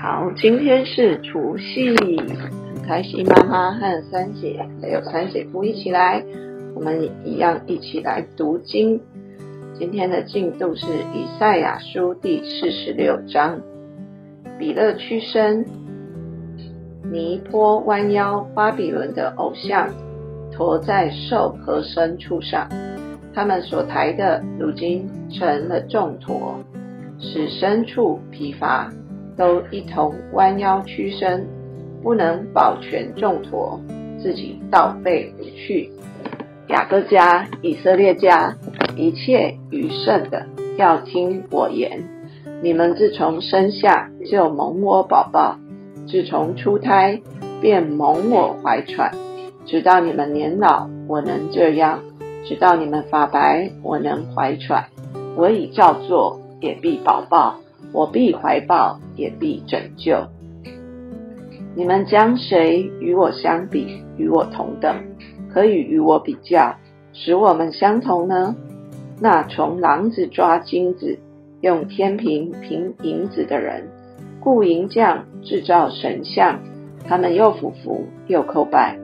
好，今天是除夕，很开心，妈妈和三姐还有三姐夫一起来，我们一样一起来读经。今天的进度是以赛亚书第四十六章，比勒屈身，尼坡弯腰，巴比伦的偶像驮在兽和牲畜上，他们所抬的如今成了重驮，使牲畜疲乏。都一同弯腰屈身，不能保全重驮，自己倒背如去。雅各家、以色列家，一切余剩的，要听我言。你们自从生下就蒙我宝宝，自从出胎便蒙我怀揣，直到你们年老，我能这样；直到你们发白，我能怀揣。我已照做，也必宝宝。我必怀抱，也必拯救。你们将谁与我相比，与我同等，可以与我比较，使我们相同呢？那从狼子抓金子，用天平平银子的人，雇银匠制造神像，他们又俯伏又叩拜，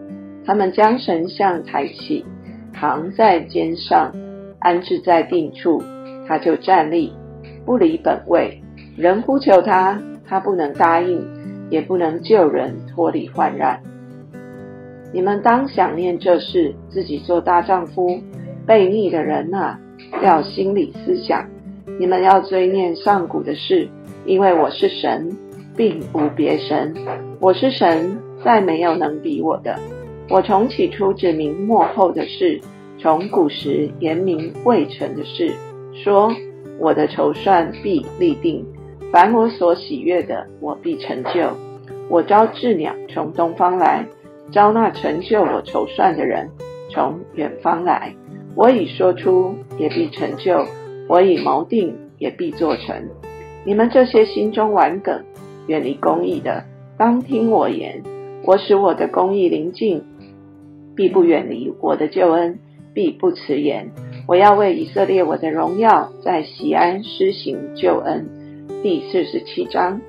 他们将神像抬起，扛在肩上，安置在定处，他就站立，不离本位。人呼求他，他不能答应，也不能救人脱离患难。你们当想念这事，自己做大丈夫。悖逆的人啊，要心里思想。你们要追念上古的事，因为我是神，并无别神。我是神，再没有能比我的。我从起初指明幕后的事，从古时言明未成的事，说我的筹算必立定。凡我所喜悦的，我必成就。我招智鸟从东方来，招那成就我筹算的人从远方来。我已说出，也必成就；我已谋定，也必做成。你们这些心中顽梗、远离公义的，当听我言。我使我的公义临近，必不远离；我的救恩必不迟延。我要为以色列我的荣耀，在西安施行救恩。第四十七章，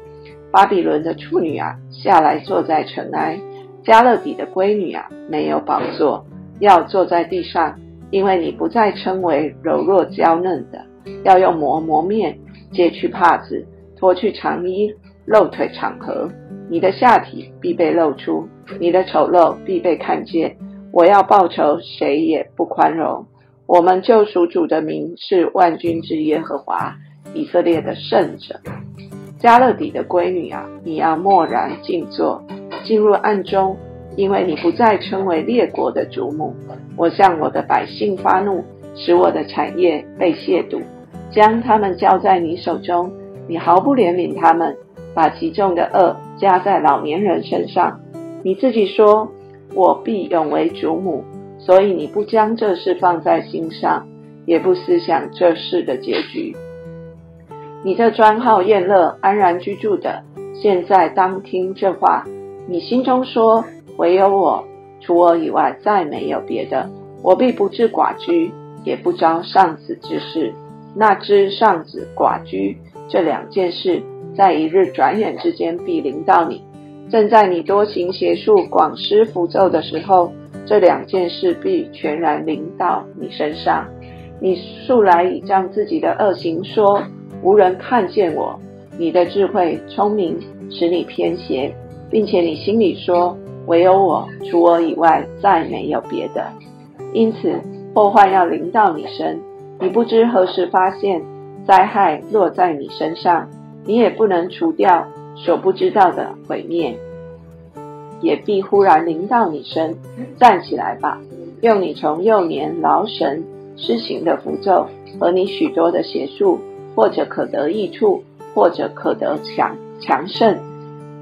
巴比伦的处女啊，下来坐在尘埃；加勒底的闺女啊，没有宝座，要坐在地上，因为你不再称为柔弱娇嫩的，要用磨磨面，揭去帕子，脱去长衣，露腿场合，你的下体必被露出，你的丑陋必被看见。我要报仇，谁也不宽容。我们救赎主的名是万军之耶和华。以色列的圣者，加勒底的闺女啊，你要默然静坐，进入暗中，因为你不再称为列国的主母。我向我的百姓发怒，使我的产业被亵渎，将他们交在你手中，你毫不怜悯他们，把其中的恶加在老年人身上。你自己说，我必永为主母，所以你不将这事放在心上，也不思想这事的结局。你这专好宴乐、安然居住的，现在当听这话。你心中说：唯有我，除我以外，再没有别的。我必不治寡居，也不招上子之事。那知上子、寡居这两件事，在一日转眼之间必临到你。正在你多行邪术、广施符咒的时候，这两件事必全然临到你身上。你素来倚仗自己的恶行说。无人看见我，你的智慧聪明使你偏斜，并且你心里说：唯有我，除我以外再没有别的。因此祸患要临到你身，你不知何时发现灾害落在你身上，你也不能除掉所不知道的毁灭，也必忽然临到你身。站起来吧，用你从幼年劳神施行的符咒和你许多的邪术。或者可得益处，或者可得强强盛。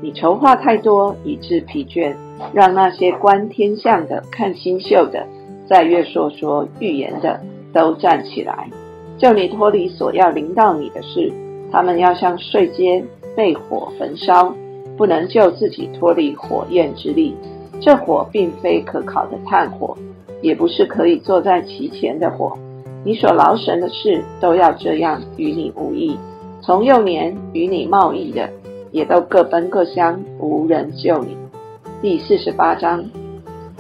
你筹划太多，以致疲倦，让那些观天象的、看星宿的、在月说说预言的，都站起来，救你脱离所要临到你的事。他们要像睡间被火焚烧，不能救自己脱离火焰之力。这火并非可烤的炭火，也不是可以坐在其前的火。你所劳神的事都要这样与你无益。从幼年与你贸易的，也都各奔各乡，无人救你。第四十八章，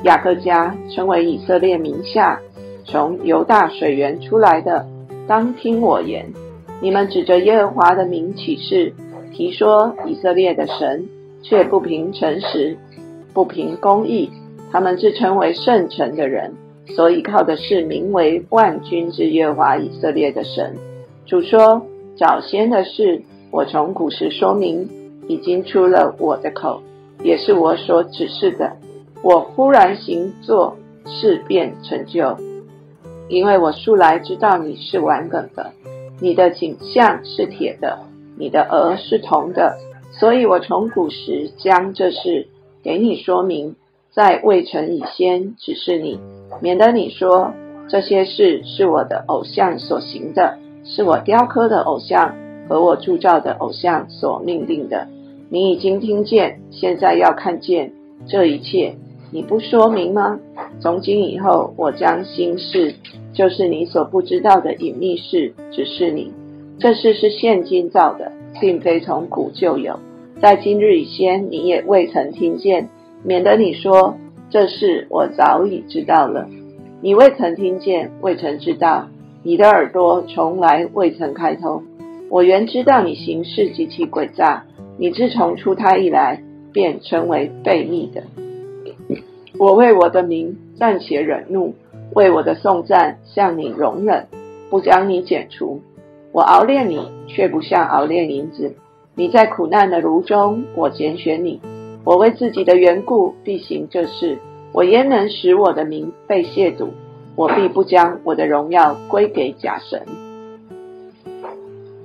雅各家称为以色列名下，从犹大水源出来的，当听我言。你们指着耶和华的名起誓，提说以色列的神，却不凭诚实，不凭公义。他们自称为圣城的人，所依靠的是名为万军之耶华以色列的神。主说：早先的事，我从古时说明，已经出了我的口，也是我所指示的。我忽然行作，事变成就，因为我素来知道你是顽梗的。你的颈项是铁的，你的额是铜的，所以我从古时将这事给你说明，在未成以先指示你，免得你说这些事是我的偶像所行的，是我雕刻的偶像和我铸造的偶像所命令的。你已经听见，现在要看见这一切，你不说明吗？从今以后，我将心事。就是你所不知道的隐秘事，只是你这事是现今造的，并非从古就有。在今日以先，你也未曾听见，免得你说这事我早已知道了。你未曾听见，未曾知道，你的耳朵从来未曾开通。我原知道你行事极其诡诈，你自从出胎以来，便成为悖逆的。我为我的名暂且忍怒。为我的颂赞向你容忍，不将你剪除。我熬炼你，却不像熬炼银子。你在苦难的炉中，我拣选你。我为自己的缘故必行这事。我焉能使我的名被亵渎？我必不将我的荣耀归给假神。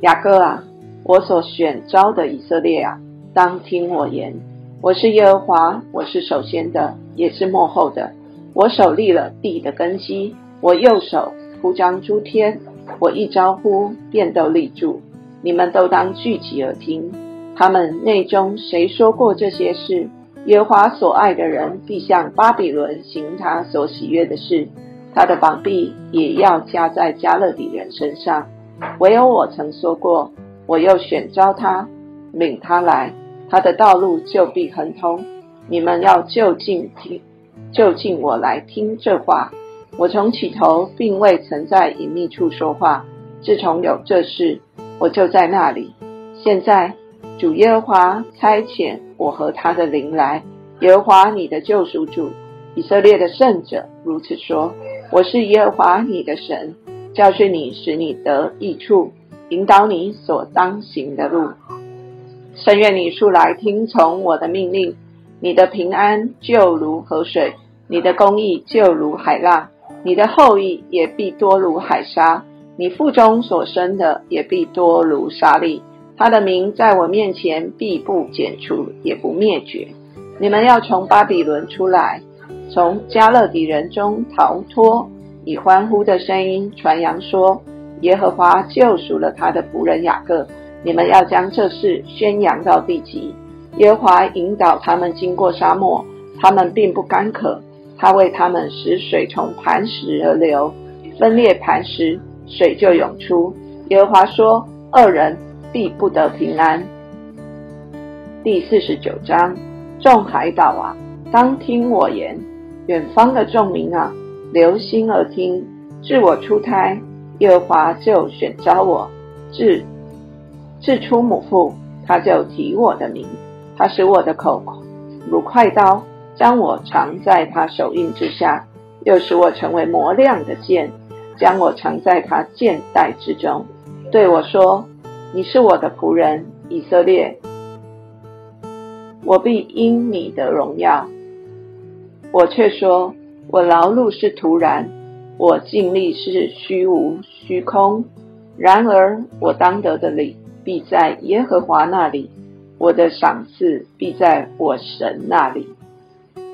雅各啊，我所选召的以色列啊，当听我言。我是耶和华，我是首先的，也是幕后的。我手立了地的根基，我右手铺张诸天，我一招呼便都立住。你们都当聚集而听。他们内中谁说过这些事？耶和华所爱的人必向巴比伦行他所喜悦的事，他的膀臂也要加在加勒底人身上。唯有我曾说过，我又选召他，领他来，他的道路就必亨通。你们要就近听。就近我来听这话。我从起头并未曾在隐秘处说话，自从有这事，我就在那里。现在主耶和华差遣我和他的灵来。耶和华你的救赎主，以色列的圣者如此说：我是耶和华你的神，教训你，使你得益处，引导你所当行的路。深愿你素来听从我的命令。你的平安就如河水，你的公义就如海浪，你的后裔也必多如海沙，你腹中所生的也必多如沙粒。他的名在我面前必不减除，也不灭绝。你们要从巴比伦出来，从加勒底人中逃脱，以欢呼的声音传扬说：耶和华救赎了他的仆人雅各。你们要将这事宣扬到地极。耶和华引导他们经过沙漠，他们并不干渴。他为他们使水从磐石而流，分裂磐石，水就涌出。耶和华说：“二人必不得平安。”第四十九章：众海岛啊，当听我言；远方的众民啊，留心而听。自我出胎，耶和华就选召我；自自出母腹，他就提我的名。他使我的口如快刀，将我藏在他手印之下；又使我成为磨亮的剑，将我藏在他剑带之中。对我说：“你是我的仆人，以色列，我必因你的荣耀。”我却说：“我劳碌是徒然，我尽力是虚无虚空。然而我当得的礼，必在耶和华那里。”我的赏赐必在我神那里。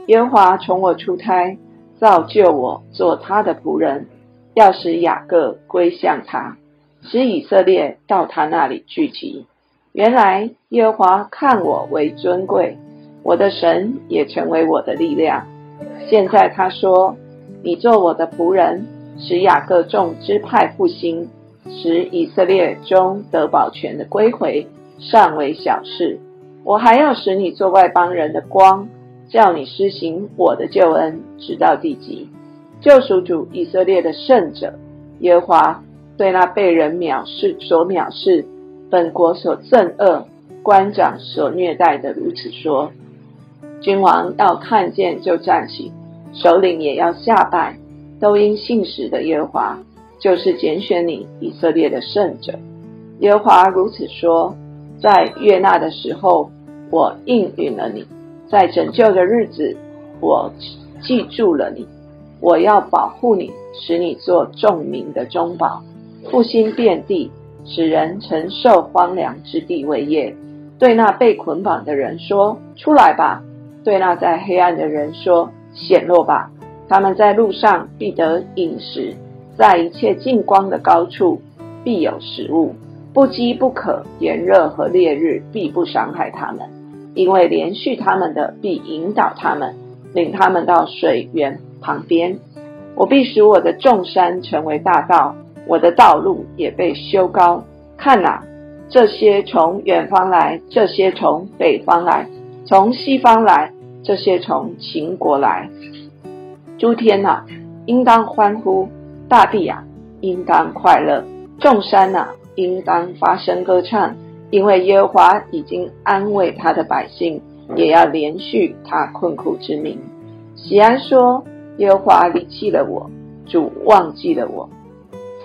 耶和华从我出胎，造就我做他的仆人，要使雅各归向他，使以色列到他那里聚集。原来耶和华看我为尊贵，我的神也成为我的力量。现在他说：“你做我的仆人，使雅各众支派复兴，使以色列中得保全的归回。”尚为小事，我还要使你做外邦人的光，叫你施行我的救恩，直到地极。救赎主以色列的圣者耶和华对那被人藐视、所藐视、本国所憎恶、官长所虐待的如此说：君王要看见就站起，首领也要下拜，都因信使的耶和华，就是拣选你以色列的圣者。耶和华如此说：在悦纳的时候，我应允了你；在拯救的日子，我记住了你。我要保护你，使你做众民的中保，复兴遍地，使人承受荒凉之地为业。对那被捆绑的人说：“出来吧！”对那在黑暗的人说：“显露吧！”他们在路上必得饮食，在一切近光的高处必有食物。不饥不渴，炎热和烈日必不伤害他们，因为连续他们的必引导他们，领他们到水源。旁边，我必使我的众山成为大道，我的道路也被修高。看哪，这些从远方来，这些从北方来，从西方来，这些从秦国来。诸天呐，应当欢呼；大地啊，应当快乐；众山呐，应当发声歌唱，因为耶和华已经安慰他的百姓，也要连续他困苦之民。喜安说。耶和华离弃了我，主忘记了我。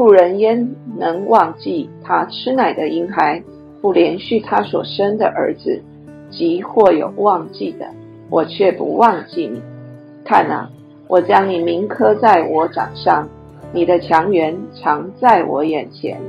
妇人焉能忘记他吃奶的婴孩，不连续他所生的儿子？即或有忘记的，我却不忘记你。看啊，我将你铭刻在我掌上，你的强援常在我眼前。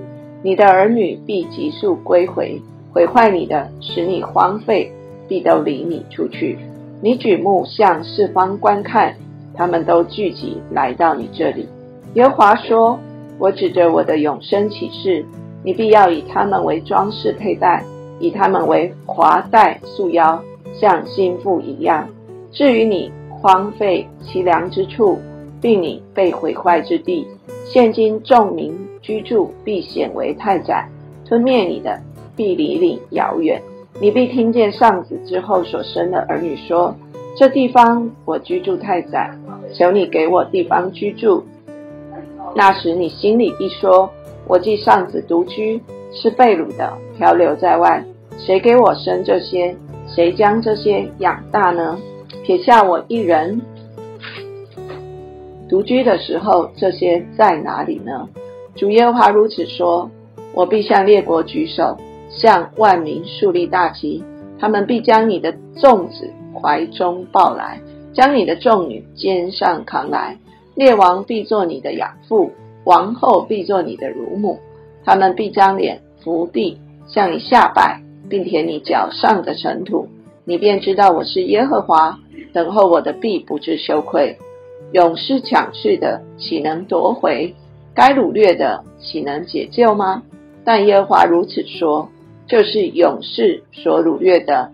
你的儿女必急速归回，毁坏你的，使你荒废，必都离你出去。你举目向四方观看。他们都聚集来到你这里。耶华说：“我指着我的永生启示，你必要以他们为装饰佩戴，以他们为华带束腰，像心腹一样。至于你荒废凄凉之处，并你被毁坏之地，现今众民居住，必显为太窄；吞灭你的，必离你遥远。你必听见上子之后所生的儿女说。”这地方我居住太窄，求你给我地方居住。那时你心里一说：我既上子独居，是被掳的，漂流在外，谁给我生这些？谁将这些养大呢？撇下我一人独居的时候，这些在哪里呢？主耶和华如此说：我必向列国举手，向万民树立大旗，他们必将你的粽子。怀中抱来，将你的众女肩上扛来，列王必做你的养父，王后必做你的乳母，他们必将脸伏地向你下拜，并舔你脚上的尘土，你便知道我是耶和华。等候我的必不致羞愧，勇士抢去的岂能夺回？该掳掠的岂能解救吗？但耶和华如此说，就是勇士所掳掠的。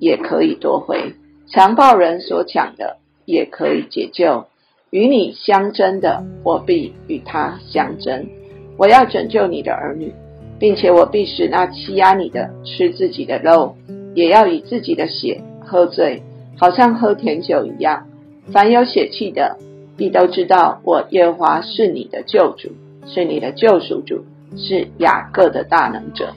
也可以夺回强暴人所抢的，也可以解救与你相争的，我必与他相争。我要拯救你的儿女，并且我必使那欺压你的吃自己的肉，也要以自己的血喝醉，好像喝甜酒一样。凡有血气的，必都知道我耶和华是你的救主，是你的救赎主，是雅各的大能者。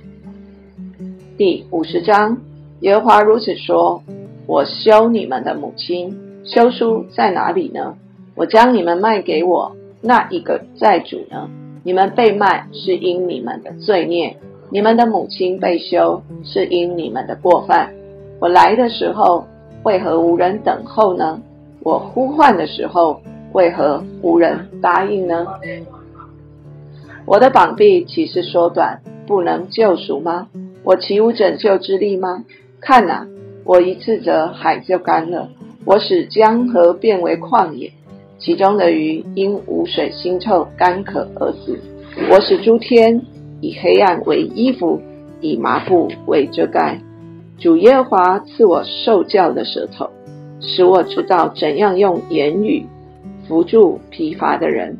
第五十章。耶和华如此说：“我休你们的母亲，休书在哪里呢？我将你们卖给我那一个债主呢？你们被卖是因你们的罪孽，你们的母亲被休是因你们的过犯。我来的时候为何无人等候呢？我呼唤的时候为何无人答应呢？我的膀臂岂是缩短，不能救赎吗？我岂无拯救之力吗？”看呐，我一次则海就干了，我使江河变为旷野，其中的鱼因无水腥臭干渴而死。我使诸天以黑暗为衣服，以麻布为遮盖。主耶华赐我受教的舌头，使我知道怎样用言语扶助疲乏的人。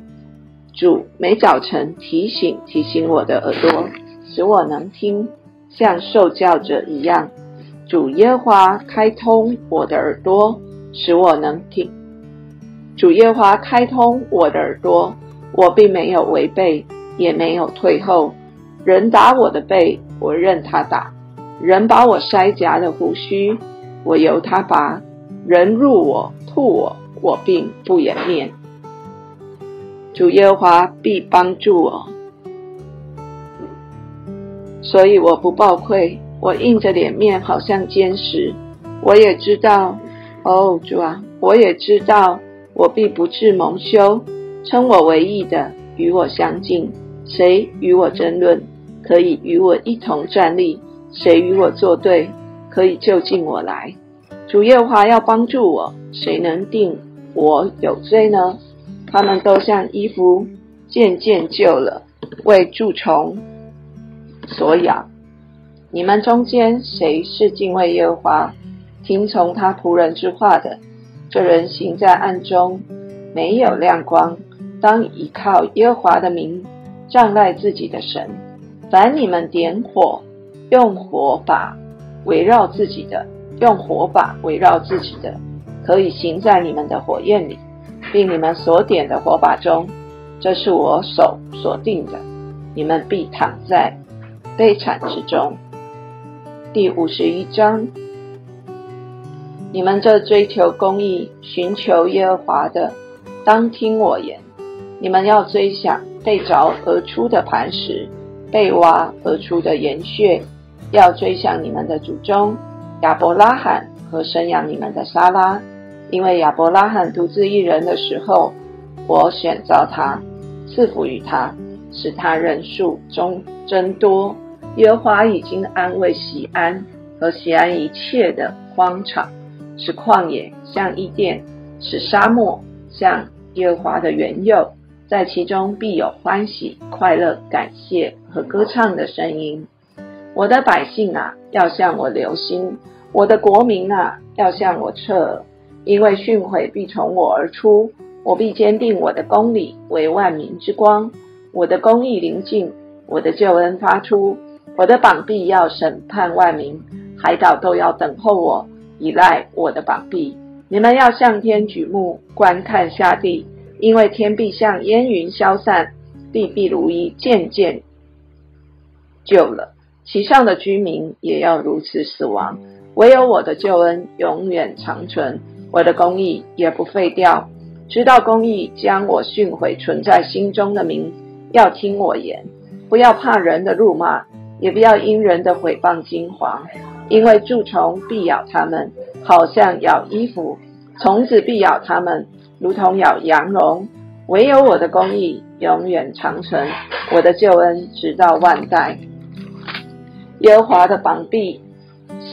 主每早晨提醒提醒我的耳朵，使我能听，像受教者一样。主耶华开通我的耳朵，使我能听。主耶华开通我的耳朵，我并没有违背，也没有退后。人打我的背，我任他打；人把我筛夹的胡须，我由他拔；人入我吐我，我并不掩面。主耶华必帮助我，所以我不暴愧。我硬着脸面，好像坚石。我也知道，哦，主啊，我也知道，我必不至蒙羞。称我为义的，与我相近，谁与我争论？可以与我一同站立？谁与我作对？可以就近我来。主耶和华要帮助我，谁能定我有罪呢？他们都像衣服渐渐旧了，为蛀虫所养。你们中间谁是敬畏耶和华、听从他仆人之话的？这人行在暗中，没有亮光，当依靠耶和华的名，障碍自己的神。凡你们点火，用火把围绕自己的，用火把围绕自己的，可以行在你们的火焰里。并你们所点的火把中，这是我手所定的，你们必躺在悲惨之中。第五十一章，你们这追求公义、寻求耶和华的，当听我言。你们要追想被凿而出的磐石，被挖而出的岩穴，要追想你们的祖宗亚伯拉罕和生养你们的撒拉。因为亚伯拉罕独自一人的时候，我选召他，赐福于他，使他人数中增多。耶和华已经安慰西安和西安一切的荒场，是旷野像伊甸，是沙漠像耶和华的原佑，在其中必有欢喜、快乐、感谢和歌唱的声音。我的百姓啊，要向我留心；我的国民啊，要向我侧耳。因为训诲必从我而出，我必坚定我的公理为万民之光。我的公义临近，我的救恩发出，我的膀臂要审判万民，海岛都要等候我，依赖我的膀臂。你们要向天举目观看下地，因为天必像烟云消散，地必如一渐渐旧了，其上的居民也要如此死亡。唯有我的救恩永远长存。我的公义也不废掉，知道公义将我训诲存在心中的名，要听我言，不要怕人的辱骂，也不要因人的毁谤惊惶，因为蛀虫必咬他们，好像咬衣服；虫子必咬他们，如同咬羊绒。唯有我的公义永远长存，我的救恩直到万代。耶和华的膀臂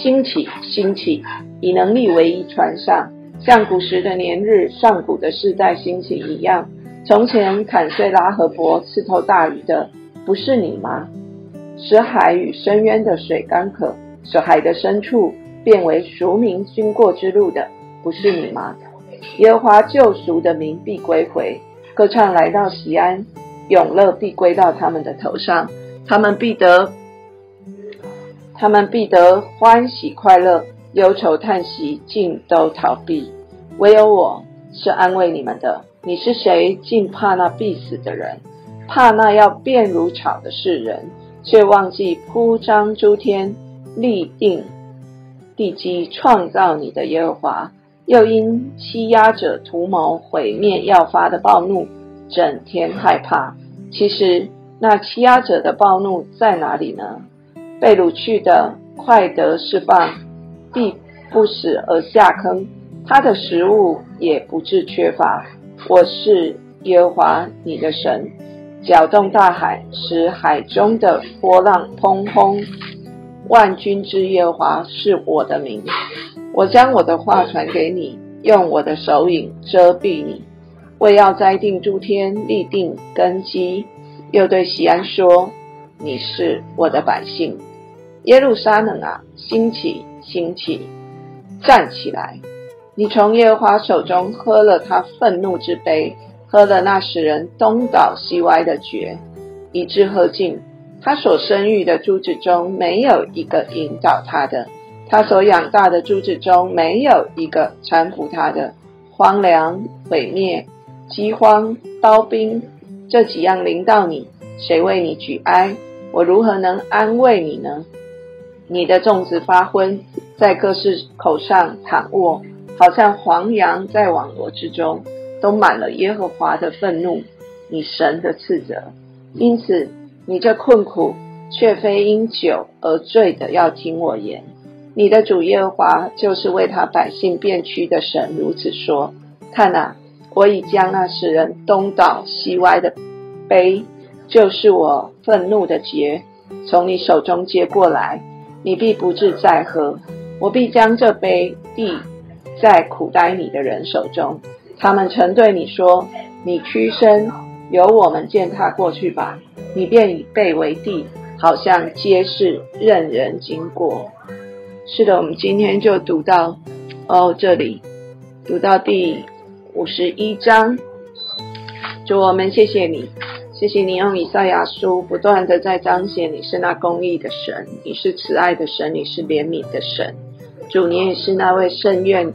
兴起，兴起，以能力为一船上。像古时的年日，上古的世代兴起一样。从前砍碎拉和伯，刺透大鱼的，不是你吗？使海与深渊的水干渴，使海的深处变为赎民经过之路的，不是你吗？耶和华救赎的民必归回，歌唱来到西安，永乐必归到他们的头上，他们必得，他们必得欢喜快乐。忧愁叹息，尽都逃避；唯有我是安慰你们的。你是谁？竟怕那必死的人，怕那要变如草的世人，却忘记铺张诸天、立定地基、创造你的耶和华。又因欺压者图谋毁灭要发的暴怒，整天害怕。其实那欺压者的暴怒在哪里呢？被掳去的，快得释放。必不死而下坑，他的食物也不致缺乏。我是耶和华你的神，搅动大海，使海中的波浪砰轰。万军之耶和华是我的名。我将我的话传给你，用我的手影遮蔽你。为要栽定诸天，立定根基。又对西安说：“你是我的百姓，耶路撒冷啊，兴起！”兴起，站起来！你从耶和华手中喝了他愤怒之杯，喝了那使人东倒西歪的爵，以致喝尽。他所生育的珠子中没有一个引导他的，他所养大的珠子中没有一个搀扶他的。荒凉、毁灭、饥荒、刀兵，这几样临到你，谁为你举哀？我如何能安慰你呢？你的粽子发昏，在各市口上躺卧，好像黄羊在网罗之中，都满了耶和华的愤怒，你神的斥责。因此，你这困苦却非因酒而醉的，要听我言。你的主耶和华就是为他百姓变屈的神，如此说：看哪，我已将那使人东倒西歪的杯，就是我愤怒的劫，从你手中接过来，你必不至再喝。我必将这杯递在苦待你的人手中，他们曾对你说：你屈身，由我们践踏过去吧。你便以背为地，好像皆是任人经过。是的，我们今天就读到哦，这里读到第五十一章。主，我们谢谢你，谢谢你用以赛亚书不断的在彰显你是那公义的神，你是慈爱的神，你是怜悯的神。主，你也是那位圣愿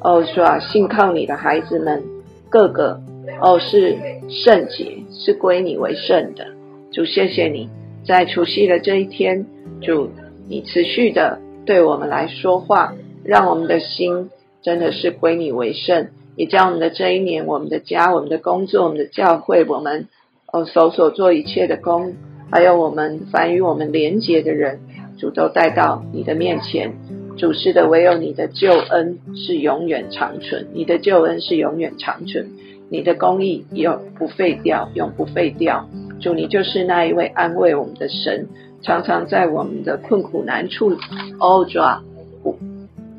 哦，说啊，信靠你的孩子们，个个哦是圣洁，是归你为圣的。主，谢谢你在除夕的这一天，主，你持续的。对我们来说话，让我们的心真的是归你为圣，也将我们的这一年、我们的家、我们的工作、我们的教会、我们哦手所做一切的工，还有我们凡与我们连结的人，主都带到你的面前。主是的，唯有你的救恩是永远长存，你的救恩是永远长存，你的公义永不废掉，永不废掉。主，你就是那一位安慰我们的神。常常在我们的困苦难处，欧爪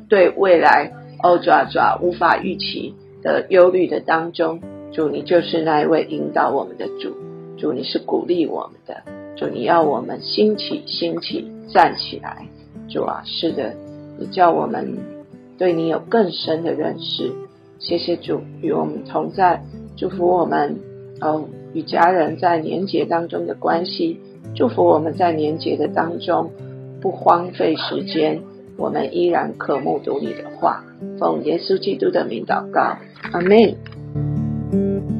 对未来欧爪爪无法预期的忧虑的当中，主你就是那一位引导我们的主，主你是鼓励我们的，主你要我们兴起兴起站起来，主啊是的，你叫我们对你有更深的认识，谢谢主与我们同在，祝福我们嗯与家人在年节当中的关系。祝福我们在年节的当中不荒废时间，我们依然渴慕读你的话。奉耶稣基督的名祷告，阿门。